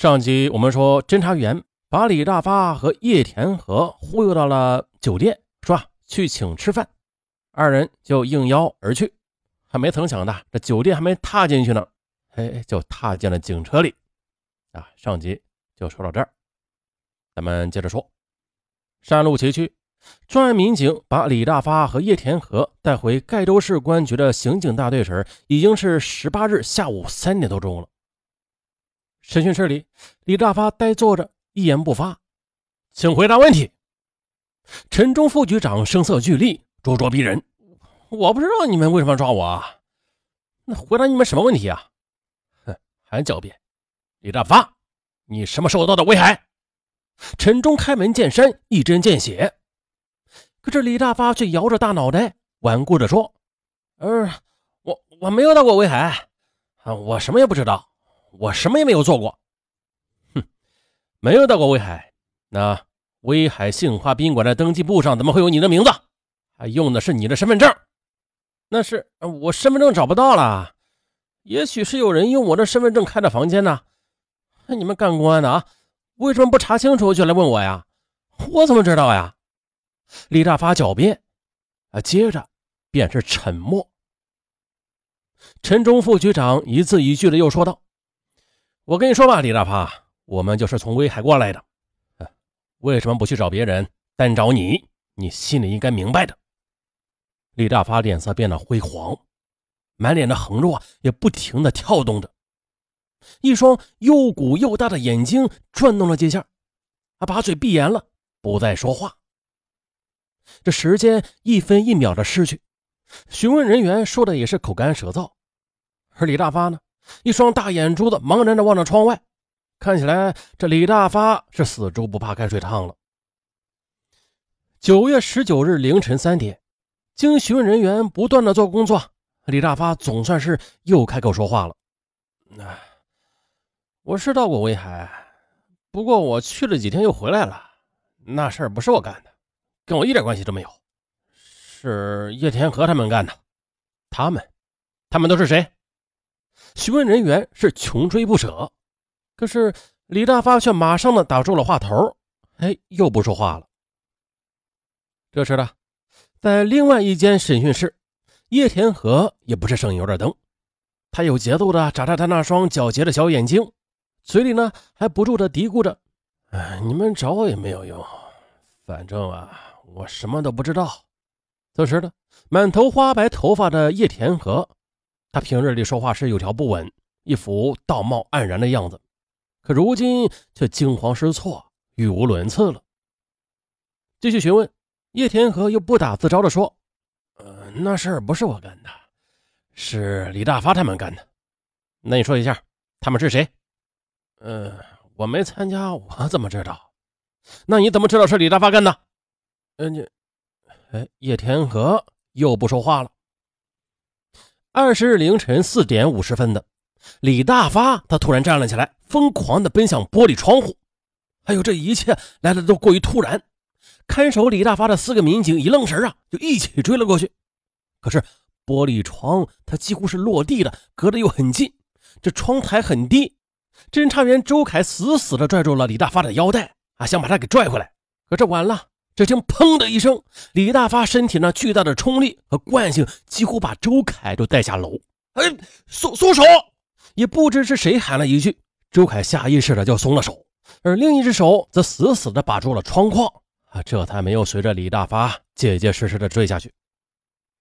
上集我们说，侦查员把李大发和叶田和忽悠到了酒店，说去请吃饭，二人就应邀而去。还没曾想的，这酒店还没踏进去呢，哎，就踏进了警车里。啊，上集就说到这儿，咱们接着说。山路崎岖，专案民警把李大发和叶田和带回盖州市公安局的刑警大队时，已经是十八日下午三点多钟了。审讯室里，李大发呆坐着，一言不发。请回答问题。陈忠副局长声色俱厉，咄咄逼人。我不知道你们为什么抓我啊？那回答你们什么问题啊？哼，还狡辩。李大发，你什么受到的危害？陈忠开门见山，一针见血。可是李大发却摇着大脑袋，顽固地说：“呃，我我没有到过威海，啊，我什么也不知道。”我什么也没有做过，哼，没有到过威海。那威海杏花宾馆的登记簿上怎么会有你的名字？还用的是你的身份证？那是我身份证找不到了，也许是有人用我的身份证开的房间呢。你们干公安的啊，为什么不查清楚就来问我呀？我怎么知道呀？李大发狡辩，啊，接着便是沉默。陈忠副局长一字一句的又说道。我跟你说吧，李大发，我们就是从威海过来的，为什么不去找别人，单找你？你心里应该明白的。李大发脸色变得灰黄，满脸的横肉啊，也不停的跳动着，一双又鼓又大的眼睛转动了几下，啊把嘴闭严了，不再说话。这时间一分一秒的逝去，询问人员说的也是口干舌燥，而李大发呢？一双大眼珠子茫然地望着窗外，看起来这李大发是死猪不怕开水烫了。九月十九日凌晨三点，经询问人员不断的做工作，李大发总算是又开口说话了：“那我是到过威海，不过我去了几天又回来了，那事儿不是我干的，跟我一点关系都没有，是叶天和他们干的。他们，他们都是谁？”询问人员是穷追不舍，可是李大发却马上的打住了话头，哎，又不说话了。这时呢，在另外一间审讯室，叶天河也不是省油的灯，他有节奏的眨着他那双皎洁的小眼睛，嘴里呢还不住的嘀咕着：“哎，你们找我也没有用，反正啊，我什么都不知道。”此时呢，满头花白头发的叶天河。他平日里说话是有条不紊，一副道貌岸然的样子，可如今却惊慌失措，语无伦次了。继续询问，叶天河又不打自招地说：“呃，那事儿不是我干的，是李大发他们干的。那你说一下，他们是谁？”“呃，我没参加，我怎么知道？那你怎么知道是李大发干的？”“嗯，你……哎，叶天河又不说话了。”二十日凌晨四点五十分的，李大发他突然站了起来，疯狂的奔向玻璃窗户。哎呦，这一切来的都过于突然，看守李大发的四个民警一愣神啊，就一起追了过去。可是玻璃窗它几乎是落地的，隔得又很近，这窗台很低。侦查员周凯死死的拽住了李大发的腰带啊，想把他给拽回来。可这晚了。只听“砰”的一声，李大发身体那巨大的冲力和惯性几乎把周凯都带下楼。哎，松松手！也不知是谁喊了一句，周凯下意识的就松了手，而另一只手则死死的把住了窗框啊，这才没有随着李大发结结实实的坠下去。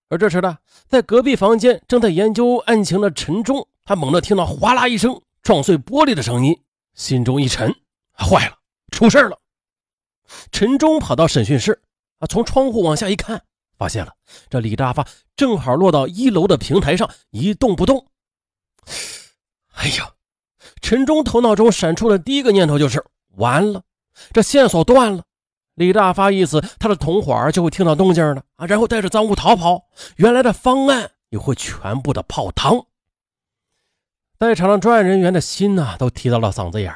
而这时呢，在隔壁房间正在研究案情的陈忠，他猛地听到哗啦一声撞碎玻璃的声音，心中一沉，坏了，出事了！陈忠跑到审讯室，啊，从窗户往下一看，发现了这李大发正好落到一楼的平台上，一动不动。哎呀，陈忠头脑中闪出的第一个念头就是：完了，这线索断了。李大发一死，他的同伙就会听到动静了啊，然后带着赃物逃跑，原来的方案也会全部的泡汤。在场的专案人员的心呐，都提到了嗓子眼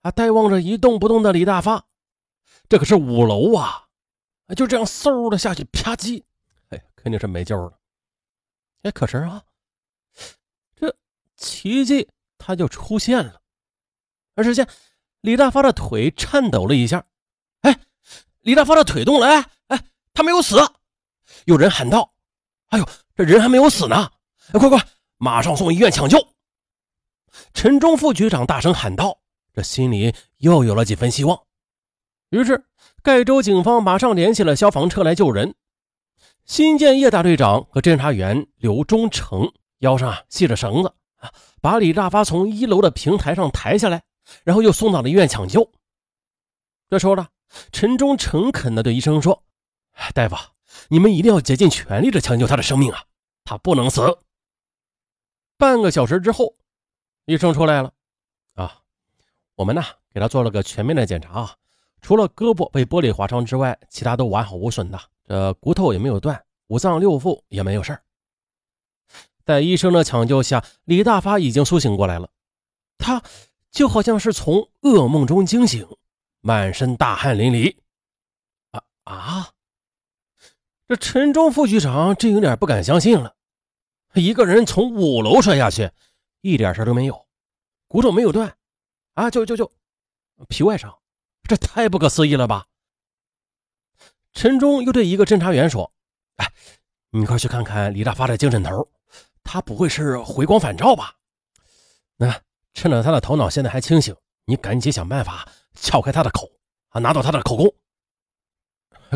啊，呆望着一动不动的李大发。这可是五楼啊！就这样嗖的下去，啪叽，哎，肯定是没救了。哎，可是啊，这奇迹它就出现了。而只见李大发的腿颤抖了一下，哎，李大发的腿动了，哎哎，他没有死。有人喊道：“哎呦，这人还没有死呢！快快，马上送医院抢救！”陈忠副局长大声喊道，这心里又有了几分希望。于是，盖州警方马上联系了消防车来救人。新建业大队长和侦查员刘忠诚腰上啊系着绳子啊，把李大发从一楼的平台上抬下来，然后又送到了医院抢救。这时候呢，陈忠诚恳地对医生说：“大夫，你们一定要竭尽全力的抢救他的生命啊，他不能死。”半个小时之后，医生出来了啊，我们呢给他做了个全面的检查啊，除了胳膊被玻璃划伤之外，其他都完好无损的。这骨头也没有断，五脏六腑也没有事儿。在医生的抢救下，李大发已经苏醒过来了，他就好像是从噩梦中惊醒，满身大汗淋漓。啊啊！这陈忠副局长真有点不敢相信了，一个人从五楼摔下去，一点事都没有，骨头没有断，啊，就就就皮外伤，这太不可思议了吧！陈忠又对一个侦查员说：“哎，你快去看看李大发的精神头，他不会是回光返照吧？那趁着他的头脑现在还清醒，你赶紧想办法撬开他的口啊，拿到他的口供。”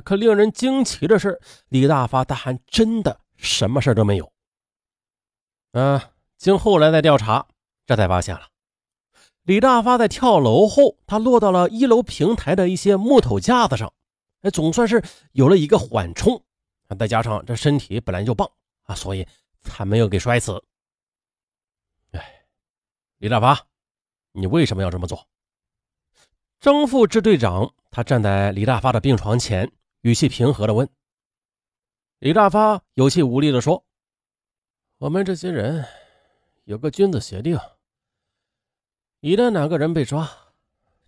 可令人惊奇的是，李大发他还真的什么事都没有。嗯，经后来的调查，这才发现了，李大发在跳楼后，他落到了一楼平台的一些木头架子上。哎，总算是有了一个缓冲！再加上这身体本来就棒啊，所以才没有给摔死。哎，李大发，你为什么要这么做？张副支队长他站在李大发的病床前，语气平和的问。李大发有气无力的说：“我们这些人有个君子协定，一旦哪个人被抓，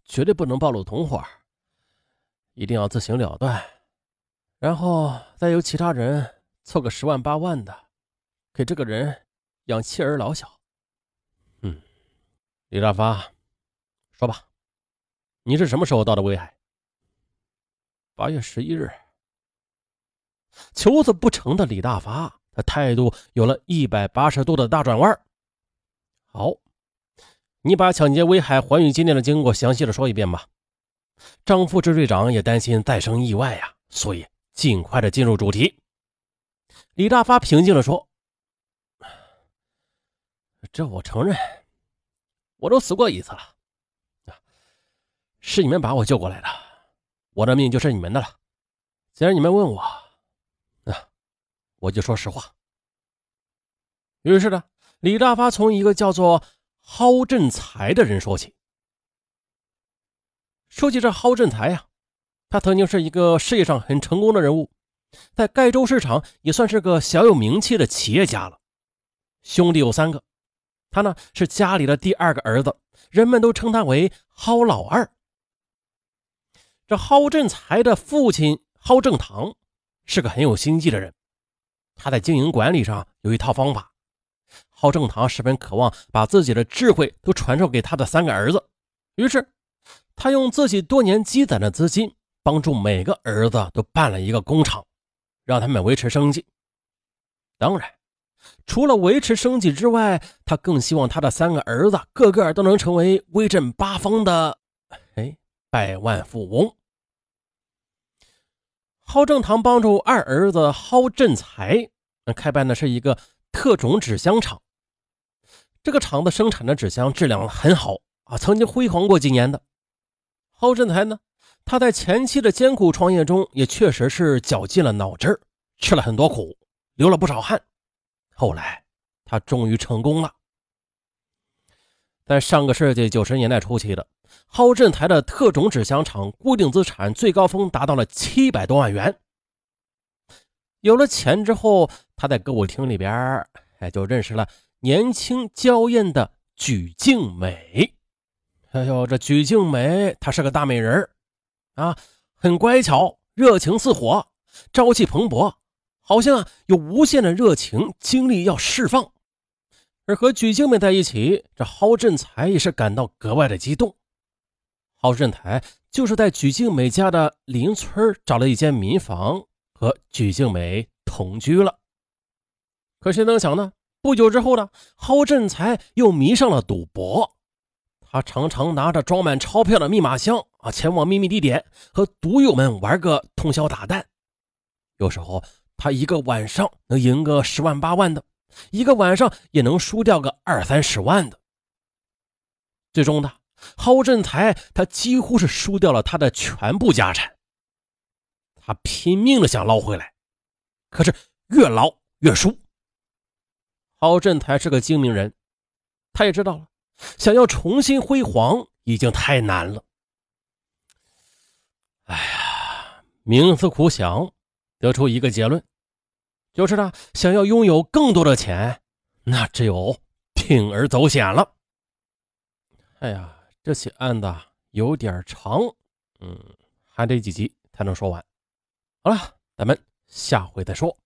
绝对不能暴露同伙。”一定要自行了断，然后再由其他人凑个十万八万的，给这个人养妻儿老小。嗯，李大发，说吧，你是什么时候到的威海？八月十一日。求子不成的李大发，他态度有了一百八十度的大转弯。好，你把抢劫威海环宇金店的经过详细的说一遍吧。张副支队长也担心再生意外呀，所以尽快的进入主题。李大发平静的说：“这我承认，我都死过一次了，是你们把我救过来的，我的命就是你们的了。既然你们问我，啊，我就说实话。”于是呢，李大发从一个叫做蒿振才的人说起。说起这蒿振才呀，他曾经是一个事业上很成功的人物，在盖州市场也算是个小有名气的企业家了。兄弟有三个，他呢是家里的第二个儿子，人们都称他为蒿老二。这蒿振才的父亲蒿正堂是个很有心计的人，他在经营管理上有一套方法。蒿正堂十分渴望把自己的智慧都传授给他的三个儿子，于是。他用自己多年积攒的资金，帮助每个儿子都办了一个工厂，让他们维持生计。当然，除了维持生计之外，他更希望他的三个儿子个个都能成为威震八方的哎百万富翁。蒿正堂帮助二儿子蒿振才开办的是一个特种纸箱厂，这个厂子生产的纸箱质量很好啊，曾经辉煌过几年的。蒿振才呢？他在前期的艰苦创业中，也确实是绞尽了脑汁吃了很多苦，流了不少汗。后来，他终于成功了。在上个世纪九十年代初期的蒿振才的特种纸箱厂，固定资产最高峰达到了七百多万元。有了钱之后，他在歌舞厅里边，哎，就认识了年轻娇艳的举静美。哎呦，这举静美，她是个大美人啊，很乖巧，热情似火，朝气蓬勃，好像啊有无限的热情精力要释放。而和举静美在一起，这蒿振才也是感到格外的激动郝振才就是在鞠静美家的邻村找了一间民房，和鞠静美同居了。可谁能想呢？不久之后呢，郝振才又迷上了赌博。他常常拿着装满钞票的密码箱啊，前往秘密地点和赌友们玩个通宵达旦。有时候他一个晚上能赢个十万八万的，一个晚上也能输掉个二三十万的。最终呢，郝振才他几乎是输掉了他的全部家产。他拼命的想捞回来，可是越捞越输。郝振才是个精明人，他也知道了。想要重新辉煌已经太难了。哎呀，冥思苦想，得出一个结论，就是呢想要拥有更多的钱，那只有铤而走险了。哎呀，这起案子有点长，嗯，还得几集才能说完。好了，咱们下回再说。